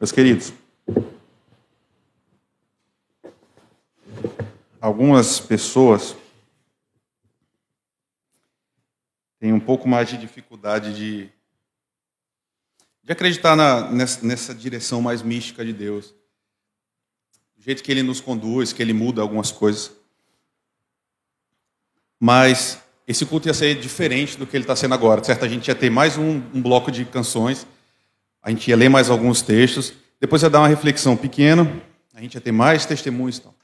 Meus queridos, algumas pessoas têm um pouco mais de dificuldade de, de acreditar na, nessa, nessa direção mais mística de Deus. Do jeito que Ele nos conduz, que Ele muda algumas coisas. Mas esse culto ia ser diferente do que ele está sendo agora. Certo? A gente ia ter mais um, um bloco de canções a gente ia ler mais alguns textos, depois ia dar uma reflexão pequena, a gente ia ter mais testemunhos. Então.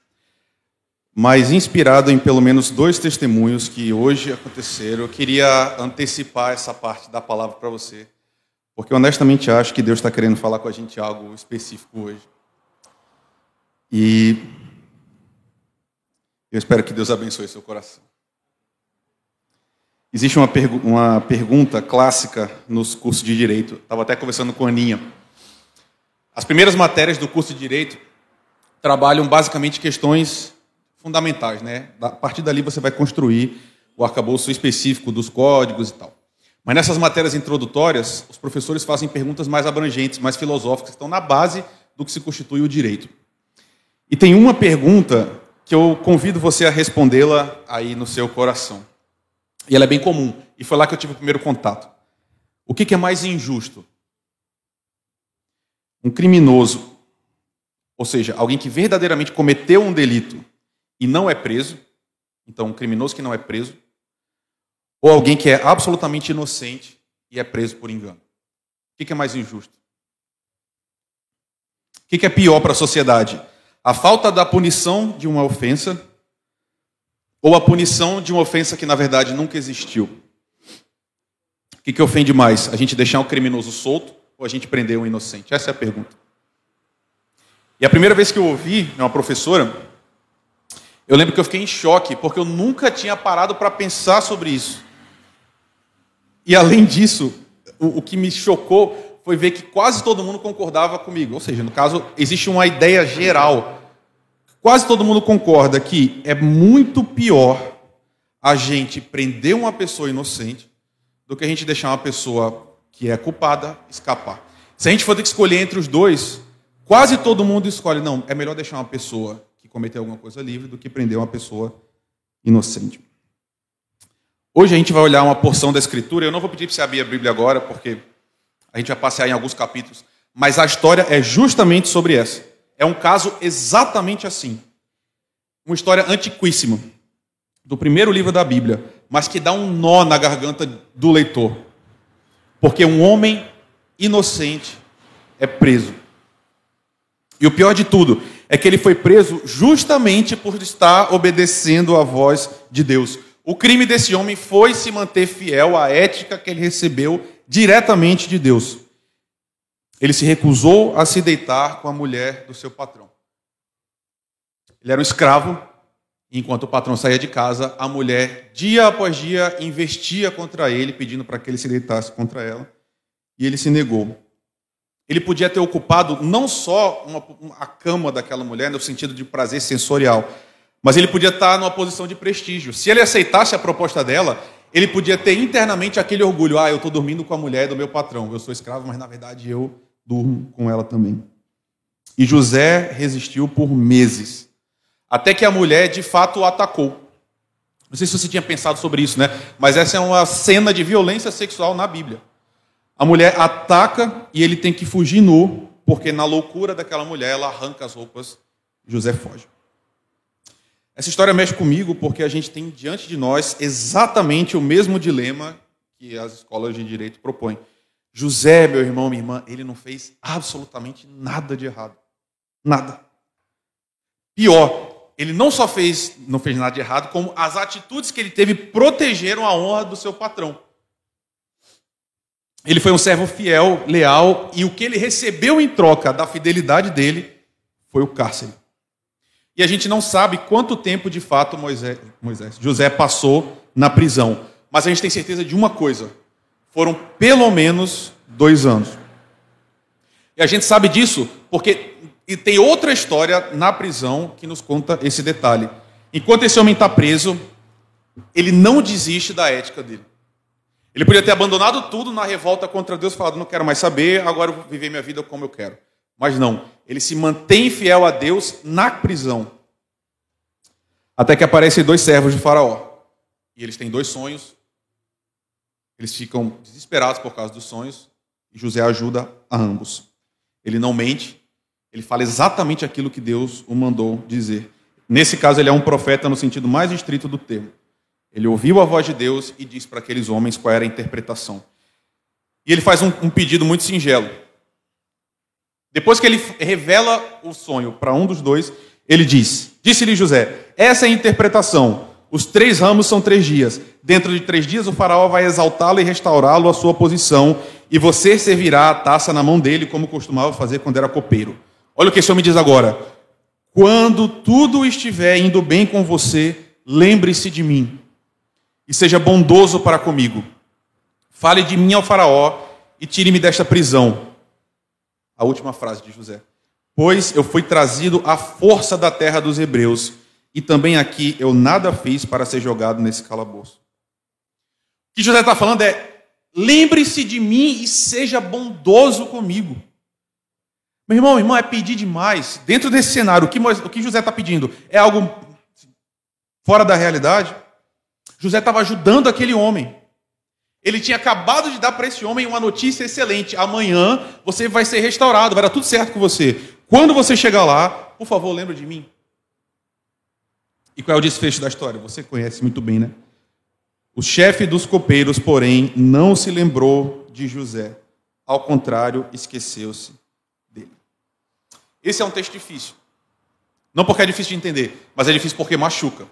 Mas inspirado em pelo menos dois testemunhos que hoje aconteceram, eu queria antecipar essa parte da palavra para você, porque honestamente acho que Deus está querendo falar com a gente algo específico hoje. E eu espero que Deus abençoe seu coração. Existe uma, pergu uma pergunta clássica nos cursos de Direito. Estava até conversando com a Aninha. As primeiras matérias do curso de Direito trabalham basicamente questões fundamentais. Né? A partir dali você vai construir o arcabouço específico dos códigos e tal. Mas nessas matérias introdutórias, os professores fazem perguntas mais abrangentes, mais filosóficas, que estão na base do que se constitui o direito. E tem uma pergunta que eu convido você a respondê-la aí no seu coração. E ela é bem comum. E foi lá que eu tive o primeiro contato. O que, é mais injusto? Um criminoso, ou seja, alguém que verdadeiramente cometeu um delito e não é preso, então um criminoso que não é preso, ou alguém que é absolutamente inocente e é preso por engano? O que, é mais injusto? O que é pior para a sociedade? A falta da punição de uma ofensa ou a punição de uma ofensa que na verdade nunca existiu? O que, que ofende mais? A gente deixar um criminoso solto ou a gente prender um inocente? Essa é a pergunta. E a primeira vez que eu ouvi uma professora, eu lembro que eu fiquei em choque, porque eu nunca tinha parado para pensar sobre isso. E além disso, o, o, que me chocou foi ver que quase todo mundo concordava comigo. Ou seja, no caso, existe uma ideia geral Quase todo mundo concorda que é muito pior a gente prender uma pessoa inocente do que a gente deixar uma pessoa que é culpada escapar. Se a gente for ter que escolher entre os dois, quase todo mundo escolhe, não, é melhor deixar uma pessoa que cometeu alguma coisa livre do que prender uma pessoa inocente. Hoje a gente vai olhar uma porção da Escritura, eu não vou pedir para você abrir a Bíblia agora, porque a gente vai passear em alguns capítulos, mas a história é justamente sobre essa. É um caso exatamente assim. Uma história antiquíssima, do primeiro livro da Bíblia, mas que dá um nó na garganta do leitor. Porque um homem inocente é preso. E o pior de tudo é que ele foi preso justamente por estar obedecendo à voz de Deus. O crime desse homem foi se manter fiel à ética que ele recebeu diretamente de Deus. Ele se recusou a se deitar com a mulher do seu patrão. Ele era um escravo, enquanto o patrão saía de casa, a mulher, dia após dia, investia contra ele, pedindo para que ele se deitasse contra ela, e ele se negou. Ele podia ter ocupado não só uma, a cama daquela mulher, no sentido de prazer sensorial, mas ele podia estar numa posição de prestígio. Se ele aceitasse a proposta dela, ele podia ter internamente aquele orgulho: ah, eu estou dormindo com a mulher do meu patrão, eu sou escravo, mas na verdade eu durmo com ela também. E José resistiu por meses, até que a mulher de fato o atacou. Não sei se você tinha pensado sobre isso, né? Mas essa é uma cena de violência sexual na Bíblia. A mulher ataca e ele tem que fugir nu, porque na loucura daquela mulher ela arranca as roupas, José foge. Essa história mexe comigo porque a gente tem diante de nós exatamente o mesmo dilema que as escolas de direito propõem. José, meu irmão, minha irmã, ele não fez absolutamente nada de errado. Nada. Pior, ele não só fez, não fez nada de errado, como as atitudes que ele teve protegeram a honra do seu patrão. Ele foi um servo fiel, leal, e o que ele recebeu em troca da fidelidade dele foi o cárcere. E a gente não sabe quanto tempo de fato Moisés, Moisés, José passou na prisão. Mas a gente tem certeza de uma coisa: foram pelo menos dois anos. E a gente sabe disso porque e tem outra história na prisão que nos conta esse detalhe. Enquanto esse homem está preso, ele não desiste da ética dele. Ele podia ter abandonado tudo na revolta contra Deus, falado: não quero mais saber, agora eu vou viver minha vida como eu quero. Mas não, ele se mantém fiel a Deus na prisão. Até que aparecem dois servos de Faraó. E eles têm dois sonhos. Eles ficam desesperados por causa dos sonhos. E José ajuda a ambos. Ele não mente, ele fala exatamente aquilo que Deus o mandou dizer. Nesse caso, ele é um profeta no sentido mais estrito do termo. Ele ouviu a voz de Deus e disse para aqueles homens qual era a interpretação. E ele faz um, um pedido muito singelo. Depois que ele revela o sonho para um dos dois, ele diz: Disse-lhe José, essa é a interpretação. Os três ramos são três dias. Dentro de três dias, o faraó vai exaltá-lo e restaurá-lo à sua posição, e você servirá a taça na mão dele, como costumava fazer quando era copeiro. Olha o que esse homem diz agora. Quando tudo estiver indo bem com você, lembre-se de mim e seja bondoso para comigo. Fale de mim ao Faraó e tire-me desta prisão. A última frase de José. Pois eu fui trazido à força da terra dos hebreus, e também aqui eu nada fiz para ser jogado nesse calabouço. O que José está falando é: lembre-se de mim e seja bondoso comigo. Meu irmão, irmão, é pedir demais. Dentro desse cenário, o que, o que José está pedindo é algo fora da realidade? José estava ajudando aquele homem. Ele tinha acabado de dar para esse homem uma notícia excelente. Amanhã você vai ser restaurado, vai dar tudo certo com você. Quando você chegar lá, por favor, lembre de mim. E qual é o desfecho da história? Você conhece muito bem, né? O chefe dos copeiros, porém, não se lembrou de José. Ao contrário, esqueceu-se esse é um texto difícil. Não porque é difícil de entender, mas é difícil porque machuca.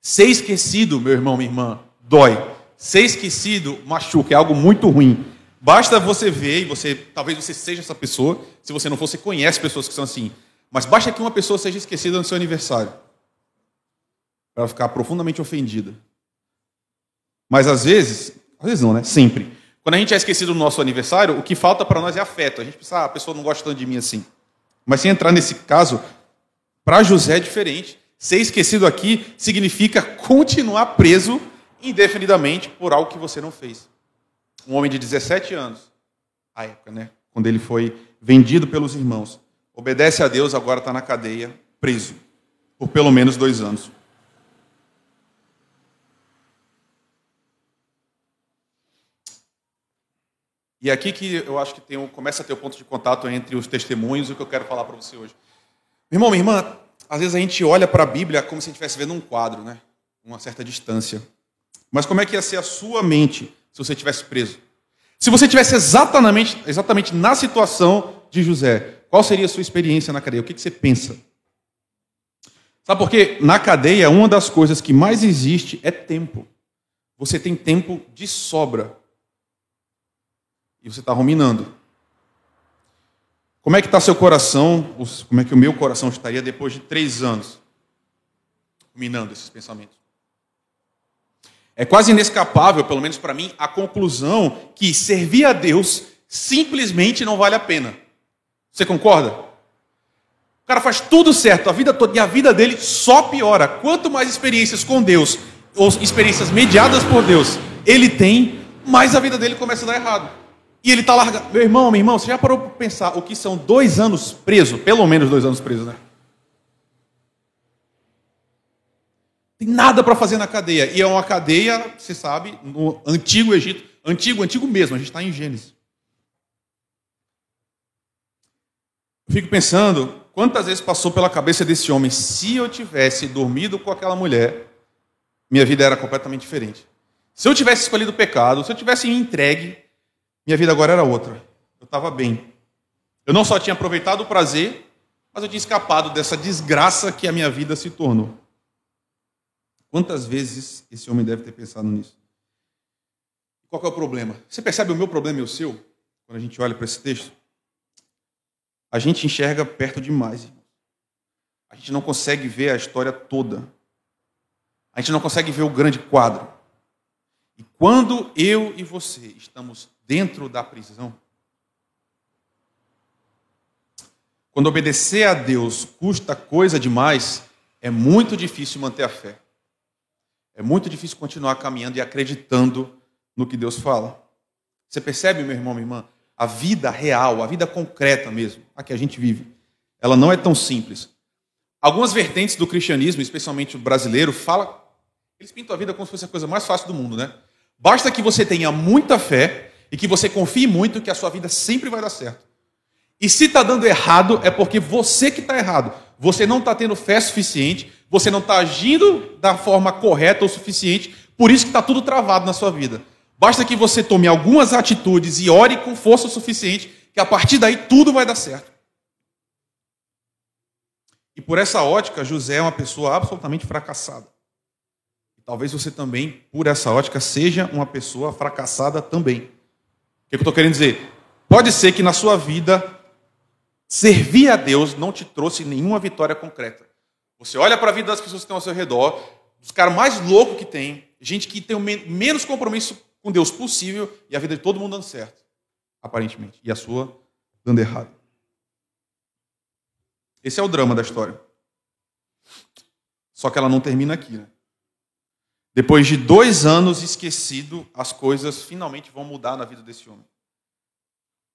Ser esquecido, meu irmão, minha irmã, dói. Ser esquecido machuca, é algo muito ruim. Basta você ver, e você, talvez você seja essa pessoa, se você não for, você conhece pessoas que são assim. Mas basta que uma pessoa seja esquecida no seu aniversário. Para ficar profundamente ofendida. Mas às vezes, às vezes não, né? Sempre. Quando a gente é esquecido no nosso aniversário, o que falta para nós é afeto. A gente pensa, ah, a pessoa não gosta tanto de mim assim. Mas sem entrar nesse caso, para José é diferente. Ser esquecido aqui significa continuar preso indefinidamente por algo que você não fez. Um homem de 17 anos, à época, né? Quando ele foi vendido pelos irmãos, obedece a Deus, agora está na cadeia, preso, por pelo menos dois anos. E é aqui que eu acho que tem começa a ter o um ponto de contato entre os testemunhos e o que eu quero falar para você hoje. Meu irmão, minha irmã, às vezes a gente olha para a Bíblia como se a gente estivesse vendo um quadro, né? Uma certa distância. Mas como é que ia ser a sua mente se você estivesse preso? Se você estivesse exatamente, exatamente na situação de José, qual seria a sua experiência na cadeia? O que, que você pensa? Sabe por quê? Na cadeia, uma das coisas que mais existe é tempo. Você tem tempo de sobra e você está ruminando. Como é que está seu coração? Como é que o meu coração estaria depois de três anos ruminando esses pensamentos? É quase inescapável, pelo menos para mim, a conclusão que servir a Deus simplesmente não vale a pena. Você concorda? O cara faz tudo certo a vida toda e a vida dele só piora. Quanto mais experiências com Deus, ou experiências mediadas por Deus, ele tem, mais a vida dele começa a dar errado. E ele está largado. Meu irmão, meu irmão, você já parou para pensar o que são dois anos preso? Pelo menos dois anos preso, né? Tem nada para fazer na cadeia. E é uma cadeia, você sabe, no antigo Egito. Antigo, antigo mesmo, a gente está em Gênesis. Fico pensando, quantas vezes passou pela cabeça desse homem, se eu tivesse dormido com aquela mulher, minha vida era completamente diferente. Se eu tivesse escolhido o pecado, se eu tivesse me entregue, minha vida agora era outra. Eu estava bem. Eu não só tinha aproveitado o prazer, mas eu tinha escapado dessa desgraça que a minha vida se tornou. Quantas vezes esse homem deve ter pensado nisso? Qual é o problema? Você percebe o meu problema e o seu? Quando a gente olha para esse texto? A gente enxerga perto demais. A gente não consegue ver a história toda. A gente não consegue ver o grande quadro. E quando eu e você estamos dentro da prisão. Quando obedecer a Deus custa coisa demais, é muito difícil manter a fé. É muito difícil continuar caminhando e acreditando no que Deus fala. Você percebe, meu irmão, minha irmã? A vida real, a vida concreta mesmo, a que a gente vive, ela não é tão simples. Algumas vertentes do cristianismo, especialmente o brasileiro, fala, eles pintam a vida como se fosse a coisa mais fácil do mundo, né? Basta que você tenha muita fé e que você confie muito que a sua vida sempre vai dar certo. E se está dando errado, é porque você que está errado. Você não está tendo fé suficiente, você não está agindo da forma correta o suficiente, por isso que está tudo travado na sua vida. Basta que você tome algumas atitudes e ore com força o suficiente, que a partir daí tudo vai dar certo. E por essa ótica, José é uma pessoa absolutamente fracassada. E talvez você também, por essa ótica, seja uma pessoa fracassada também. O que eu estou querendo dizer? Pode ser que na sua vida Servir a Deus não te trouxe nenhuma vitória concreta. Você olha para a vida das pessoas que estão ao seu redor, os caras mais loucos que tem, gente que tem menos compromisso com Deus possível e a vida de todo mundo dando certo, aparentemente, e a sua dando errado. Esse é o drama da história. Só que ela não termina aqui. Né? Depois de dois anos esquecido, as coisas finalmente vão mudar na vida desse homem.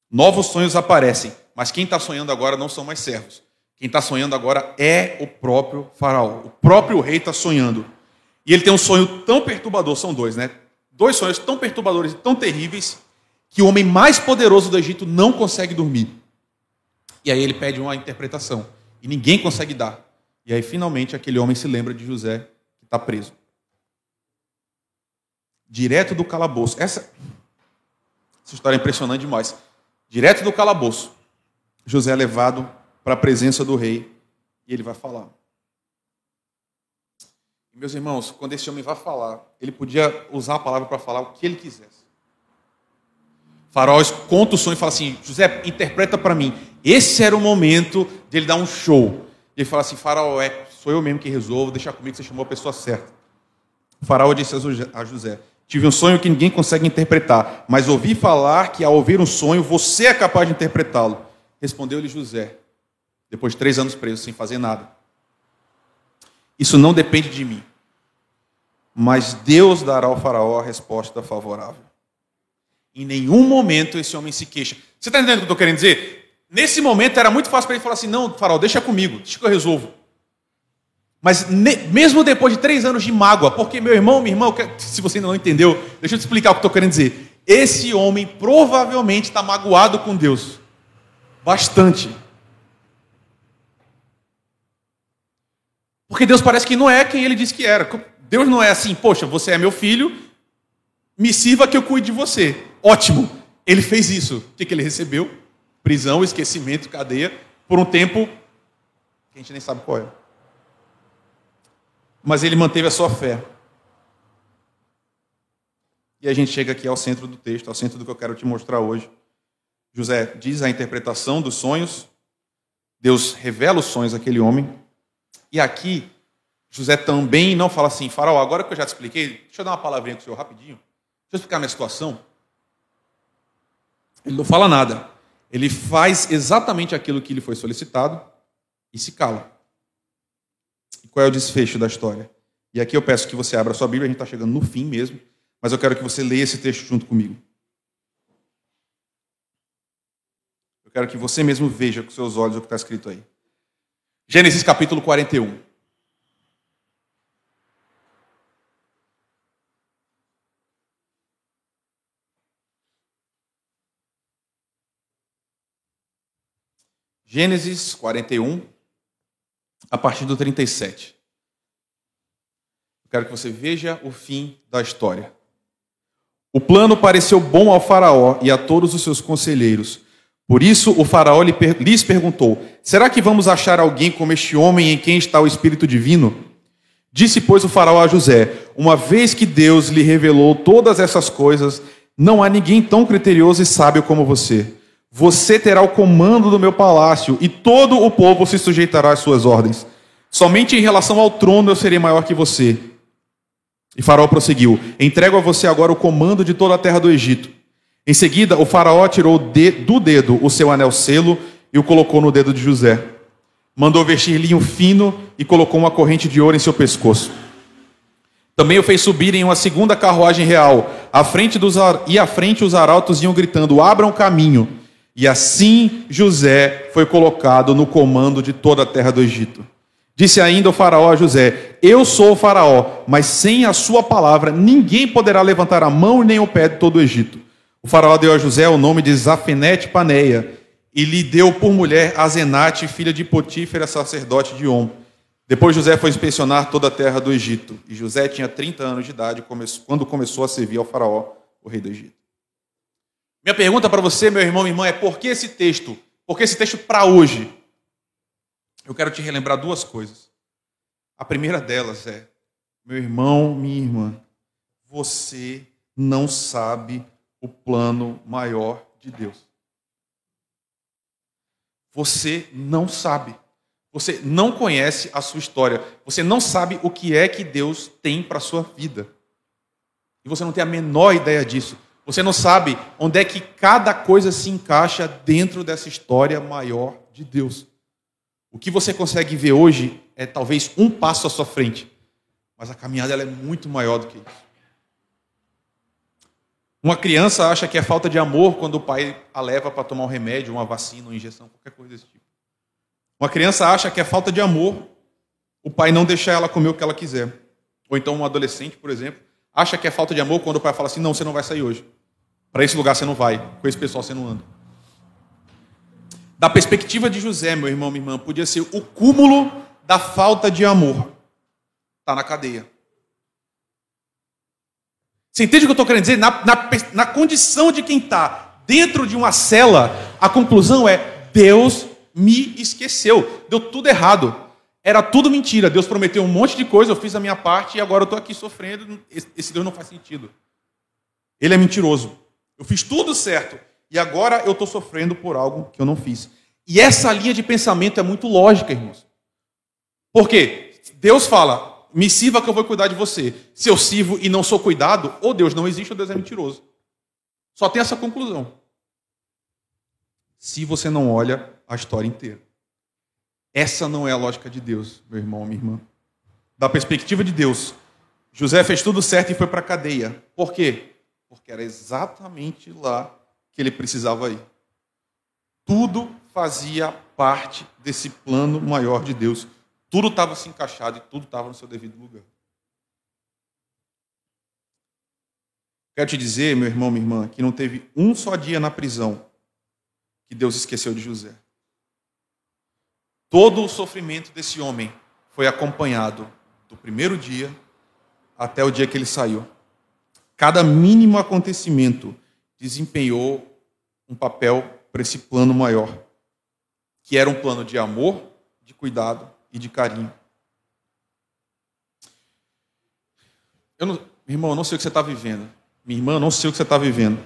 Novos sonhos aparecem, mas quem está sonhando agora não são mais servos. Quem está sonhando agora é o próprio faraó. O próprio rei está sonhando. E ele tem um sonho tão perturbador, são dois, né? Dois sonhos tão perturbadores e tão terríveis que o homem mais poderoso do Egito não consegue dormir. E aí ele pede uma interpretação. E ninguém consegue dar. E aí finalmente aquele homem se lembra de José, que está preso. Direto do calabouço. Essa, essa história é impressionante demais. Direto do calabouço, José é levado para a presença do rei e ele vai falar. Meus irmãos, quando esse homem vai falar, ele podia usar a palavra para falar o que ele quisesse. Faraó conta o sonho e fala assim: José, interpreta para mim. Esse era o momento de ele dar um show. Ele fala assim: Faraó, é, sou eu mesmo que resolvo, deixa comigo que você chamou a pessoa certa. O faraó disse a José: Tive um sonho que ninguém consegue interpretar, mas ouvi falar que ao ouvir um sonho você é capaz de interpretá-lo. Respondeu-lhe José, depois de três anos preso, sem fazer nada. Isso não depende de mim, mas Deus dará ao Faraó a resposta favorável. Em nenhum momento esse homem se queixa. Você está entendendo o que eu estou querendo dizer? Nesse momento era muito fácil para ele falar assim: não, Faraó, deixa comigo, deixa que eu resolvo. Mas mesmo depois de três anos de mágoa, porque meu irmão, minha irmã, se você ainda não entendeu, deixa eu te explicar o que estou querendo dizer. Esse homem provavelmente está magoado com Deus. Bastante. Porque Deus parece que não é quem ele disse que era. Deus não é assim, poxa, você é meu filho, me sirva que eu cuide de você. Ótimo. Ele fez isso. O que, que ele recebeu? Prisão, esquecimento, cadeia, por um tempo que a gente nem sabe qual é mas ele manteve a sua fé. E a gente chega aqui ao centro do texto, ao centro do que eu quero te mostrar hoje. José diz a interpretação dos sonhos, Deus revela os sonhos àquele homem, e aqui José também não fala assim, faraó, agora que eu já te expliquei, deixa eu dar uma palavrinha com o senhor rapidinho, deixa eu explicar a minha situação. Ele não fala nada, ele faz exatamente aquilo que lhe foi solicitado e se cala. Qual é o desfecho da história? E aqui eu peço que você abra a sua Bíblia, a gente está chegando no fim mesmo, mas eu quero que você leia esse texto junto comigo. Eu quero que você mesmo veja com seus olhos o que está escrito aí. Gênesis capítulo 41. Gênesis 41, a partir do 37. Eu quero que você veja o fim da história. O plano pareceu bom ao Faraó e a todos os seus conselheiros. Por isso o Faraó lhes perguntou: Será que vamos achar alguém como este homem em quem está o Espírito Divino? Disse, pois, o Faraó a José: Uma vez que Deus lhe revelou todas essas coisas, não há ninguém tão criterioso e sábio como você. Você terá o comando do meu palácio e todo o povo se sujeitará às suas ordens. Somente em relação ao trono eu serei maior que você. E Faraó prosseguiu: Entrego a você agora o comando de toda a terra do Egito. Em seguida, o Faraó tirou do dedo o seu anel selo e o colocou no dedo de José. Mandou vestir linho fino e colocou uma corrente de ouro em seu pescoço. Também o fez subir em uma segunda carruagem real, à frente dos, e à frente os arautos iam gritando: Abram caminho. E assim José foi colocado no comando de toda a terra do Egito. Disse ainda o faraó a José: Eu sou o faraó, mas sem a sua palavra ninguém poderá levantar a mão nem o pé de todo o Egito. O faraó deu a José o nome de Zafenete Paneia e lhe deu por mulher Azenate, filha de Potífera, sacerdote de On. Depois José foi inspecionar toda a terra do Egito. E José tinha 30 anos de idade quando começou a servir ao faraó, o rei do Egito. Minha pergunta para você, meu irmão e irmã, é por que esse texto? Por que esse texto para hoje? Eu quero te relembrar duas coisas. A primeira delas é, meu irmão, minha irmã, você não sabe o plano maior de Deus. Você não sabe. Você não conhece a sua história. Você não sabe o que é que Deus tem para a sua vida. E você não tem a menor ideia disso. Você não sabe onde é que cada coisa se encaixa dentro dessa história maior de Deus. O que você consegue ver hoje é talvez um passo à sua frente, mas a caminhada é muito maior do que isso. Uma criança acha que é falta de amor quando o pai a leva para tomar um remédio, uma vacina, uma injeção, qualquer coisa desse tipo. Uma criança acha que é falta de amor o pai não deixar ela comer o que ela quiser. Ou então um adolescente, por exemplo, acha que é falta de amor quando o pai fala assim: não, você não vai sair hoje. Para esse lugar você não vai, com esse pessoal você não anda. Da perspectiva de José, meu irmão, minha irmã, podia ser o cúmulo da falta de amor. Está na cadeia. Você entende o que eu estou querendo dizer? Na, na, na condição de quem está dentro de uma cela, a conclusão é: Deus me esqueceu. Deu tudo errado. Era tudo mentira. Deus prometeu um monte de coisa, eu fiz a minha parte e agora eu estou aqui sofrendo. Esse Deus não faz sentido. Ele é mentiroso. Eu fiz tudo certo e agora eu estou sofrendo por algo que eu não fiz. E essa linha de pensamento é muito lógica, irmãos. Por quê? Deus fala: me sirva que eu vou cuidar de você. Se eu sirvo e não sou cuidado, ou Deus não existe ou Deus é mentiroso. Só tem essa conclusão. Se você não olha a história inteira. Essa não é a lógica de Deus, meu irmão, minha irmã. Da perspectiva de Deus, José fez tudo certo e foi para a cadeia. Por quê? Porque era exatamente lá que ele precisava ir. Tudo fazia parte desse plano maior de Deus. Tudo estava se encaixado e tudo estava no seu devido lugar. Quero te dizer, meu irmão, minha irmã, que não teve um só dia na prisão que Deus esqueceu de José. Todo o sofrimento desse homem foi acompanhado do primeiro dia até o dia que ele saiu. Cada mínimo acontecimento desempenhou um papel para esse plano maior, que era um plano de amor, de cuidado e de carinho. Eu não, irmão, eu não sei o que você está vivendo. Minha irmã, eu não sei o que você está vivendo.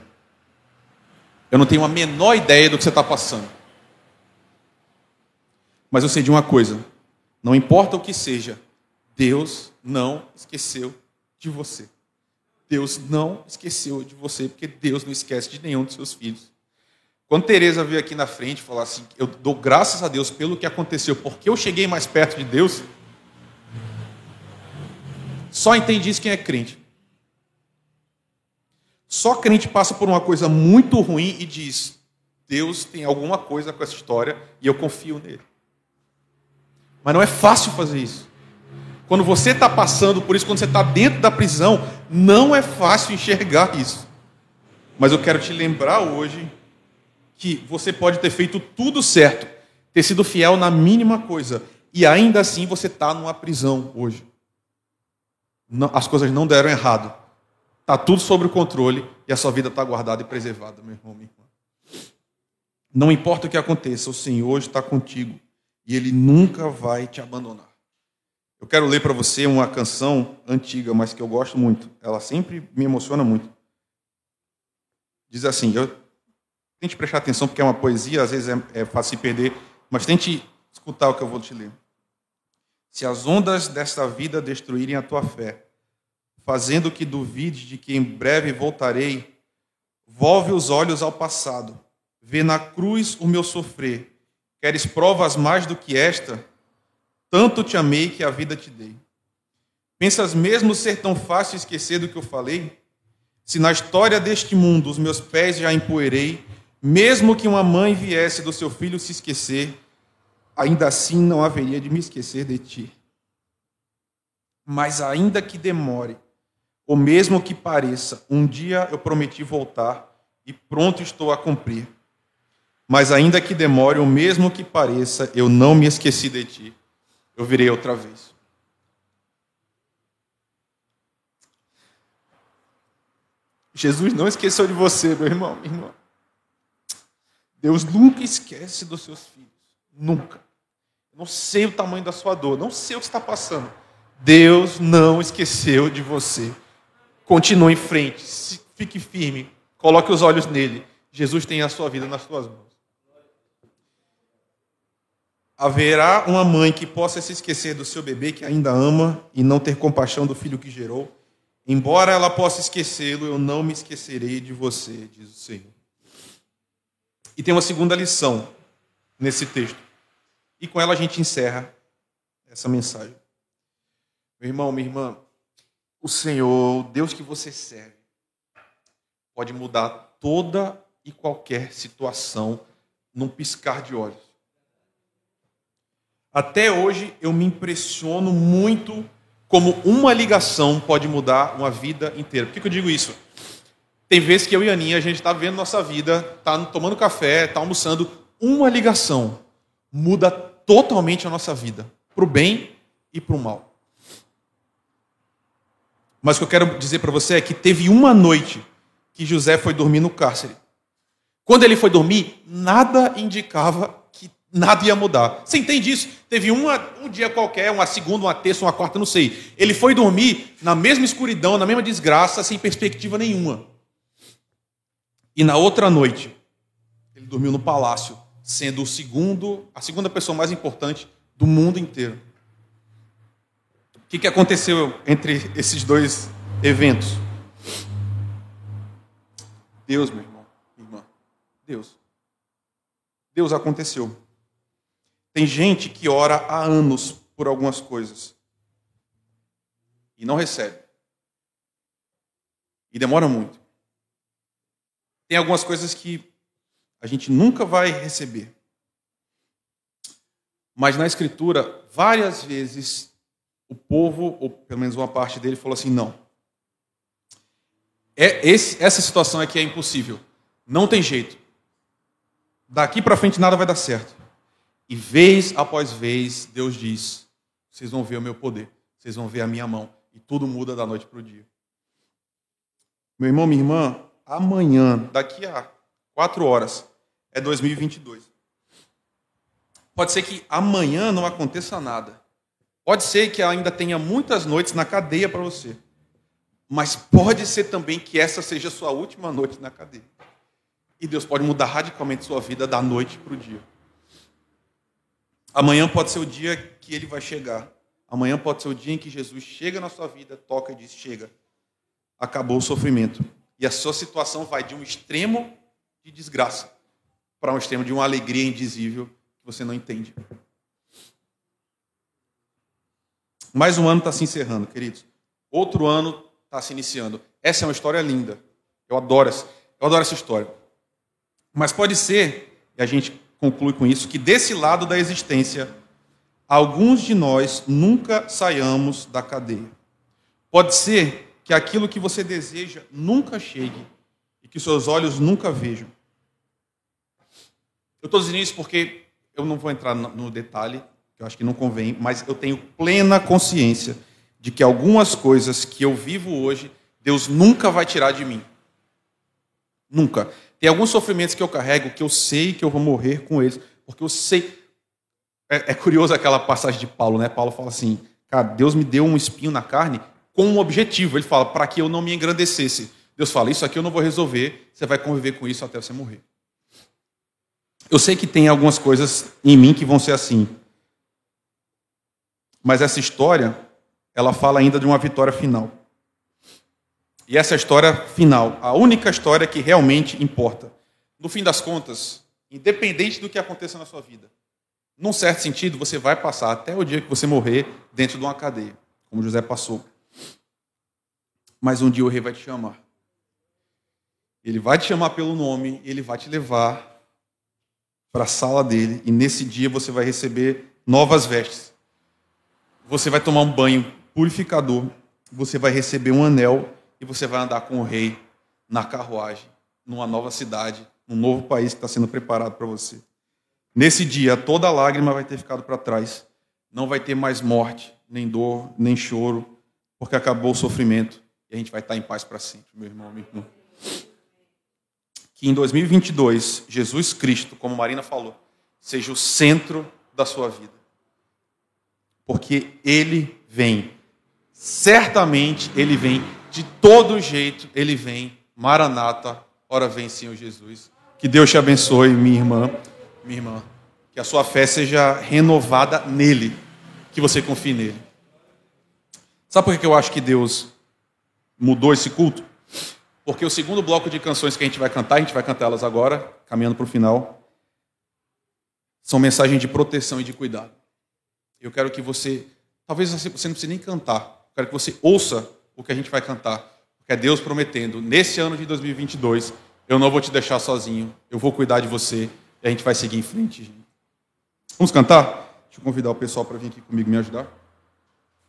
Eu não tenho a menor ideia do que você está passando. Mas eu sei de uma coisa: não importa o que seja, Deus não esqueceu de você. Deus não esqueceu de você, porque Deus não esquece de nenhum dos seus filhos. Quando Teresa veio aqui na frente falar assim, eu dou graças a Deus pelo que aconteceu, porque eu cheguei mais perto de Deus, só entende isso quem é crente. Só crente passa por uma coisa muito ruim e diz: Deus tem alguma coisa com essa história e eu confio nele. Mas não é fácil fazer isso. Quando você está passando por isso, quando você está dentro da prisão, não é fácil enxergar isso. Mas eu quero te lembrar hoje que você pode ter feito tudo certo, ter sido fiel na mínima coisa, e ainda assim você está numa prisão hoje. as coisas não deram errado. Está tudo sob o controle e a sua vida está guardada e preservada, meu irmão, minha irmã. Não importa o que aconteça, o Senhor está contigo e Ele nunca vai te abandonar. Eu quero ler para você uma canção antiga, mas que eu gosto muito. Ela sempre me emociona muito. Diz assim: eu, tente prestar atenção, porque é uma poesia, às vezes é, é fácil se perder, mas tente escutar o que eu vou te ler. Se as ondas desta vida destruírem a tua fé, fazendo que duvide de que em breve voltarei, volve os olhos ao passado, vê na cruz o meu sofrer Queres provas mais do que esta? Tanto te amei que a vida te dei. Pensas mesmo ser tão fácil esquecer do que eu falei? Se na história deste mundo os meus pés já empoeirei, mesmo que uma mãe viesse do seu filho se esquecer, ainda assim não haveria de me esquecer de ti. Mas ainda que demore, ou mesmo que pareça, um dia eu prometi voltar e pronto estou a cumprir. Mas ainda que demore, ou mesmo que pareça, eu não me esqueci de ti. Eu virei outra vez. Jesus não esqueceu de você, meu irmão, minha irmã. Deus nunca esquece dos seus filhos. Nunca. Não sei o tamanho da sua dor, não sei o que está passando. Deus não esqueceu de você. Continue em frente, fique firme, coloque os olhos nele. Jesus tem a sua vida nas suas mãos. Haverá uma mãe que possa se esquecer do seu bebê que ainda ama e não ter compaixão do filho que gerou? Embora ela possa esquecê-lo, eu não me esquecerei de você, diz o Senhor. E tem uma segunda lição nesse texto. E com ela a gente encerra essa mensagem. Meu irmão, minha irmã, o Senhor, o Deus que você serve, pode mudar toda e qualquer situação num piscar de olhos. Até hoje eu me impressiono muito como uma ligação pode mudar uma vida inteira. Por que eu digo isso? Tem vezes que eu e a Aninha, a gente está vendo nossa vida, está tomando café, está almoçando. Uma ligação muda totalmente a nossa vida, para o bem e para o mal. Mas o que eu quero dizer para você é que teve uma noite que José foi dormir no cárcere. Quando ele foi dormir, nada indicava que nada ia mudar. Você entende isso? Teve uma, um dia qualquer, uma segunda, uma terça, uma quarta, não sei. Ele foi dormir na mesma escuridão, na mesma desgraça, sem perspectiva nenhuma. E na outra noite, ele dormiu no palácio, sendo o segundo, a segunda pessoa mais importante do mundo inteiro. O que, que aconteceu entre esses dois eventos? Deus, meu irmão, irmã, Deus. Deus aconteceu. Tem gente que ora há anos por algumas coisas e não recebe. E demora muito. Tem algumas coisas que a gente nunca vai receber. Mas na Escritura, várias vezes, o povo, ou pelo menos uma parte dele, falou assim: não. É, esse, essa situação aqui é impossível. Não tem jeito. Daqui para frente nada vai dar certo. E vez após vez, Deus diz: vocês vão ver o meu poder, vocês vão ver a minha mão. E tudo muda da noite para o dia. Meu irmão, minha irmã, amanhã, daqui a quatro horas, é 2022. Pode ser que amanhã não aconteça nada. Pode ser que ainda tenha muitas noites na cadeia para você. Mas pode ser também que essa seja a sua última noite na cadeia. E Deus pode mudar radicalmente sua vida da noite para o dia. Amanhã pode ser o dia que ele vai chegar. Amanhã pode ser o dia em que Jesus chega na sua vida, toca e diz: Chega, acabou o sofrimento. E a sua situação vai de um extremo de desgraça para um extremo de uma alegria indizível que você não entende. Mais um ano está se encerrando, queridos. Outro ano está se iniciando. Essa é uma história linda. Eu adoro essa, eu adoro essa história. Mas pode ser, e a gente conclui com isso, que desse lado da existência, alguns de nós nunca saiamos da cadeia. Pode ser que aquilo que você deseja nunca chegue e que seus olhos nunca vejam. Eu estou dizendo isso porque eu não vou entrar no detalhe, eu acho que não convém, mas eu tenho plena consciência de que algumas coisas que eu vivo hoje, Deus nunca vai tirar de mim. Nunca. Tem alguns sofrimentos que eu carrego que eu sei que eu vou morrer com eles, porque eu sei. É, é curioso aquela passagem de Paulo, né? Paulo fala assim: Cara, Deus me deu um espinho na carne com um objetivo. Ele fala, para que eu não me engrandecesse. Deus fala, isso aqui eu não vou resolver, você vai conviver com isso até você morrer. Eu sei que tem algumas coisas em mim que vão ser assim. Mas essa história, ela fala ainda de uma vitória final. E essa história final, a única história que realmente importa. No fim das contas, independente do que aconteça na sua vida, num certo sentido, você vai passar até o dia que você morrer dentro de uma cadeia como José passou. Mas um dia o rei vai te chamar. Ele vai te chamar pelo nome, ele vai te levar para a sala dele, e nesse dia você vai receber novas vestes. Você vai tomar um banho purificador, você vai receber um anel e você vai andar com o rei na carruagem, numa nova cidade, num novo país que está sendo preparado para você. Nesse dia, toda lágrima vai ter ficado para trás. Não vai ter mais morte, nem dor, nem choro, porque acabou o sofrimento e a gente vai estar em paz para sempre, meu irmão, meu irmão. Que em 2022, Jesus Cristo, como Marina falou, seja o centro da sua vida. Porque Ele vem. Certamente Ele vem. De todo jeito Ele vem. Maranata, ora vem, Senhor Jesus. Que Deus te abençoe, minha irmã, minha irmã. Que a sua fé seja renovada nele. Que você confie nele. Sabe por que eu acho que Deus mudou esse culto? Porque o segundo bloco de canções que a gente vai cantar, a gente vai cantá-las agora, caminhando para o final, são mensagens de proteção e de cuidado. Eu quero que você, talvez você não precise nem cantar, eu quero que você ouça o que a gente vai cantar, porque é Deus prometendo, nesse ano de 2022, eu não vou te deixar sozinho, eu vou cuidar de você e a gente vai seguir em frente. Vamos cantar? Deixa eu convidar o pessoal para vir aqui comigo me ajudar.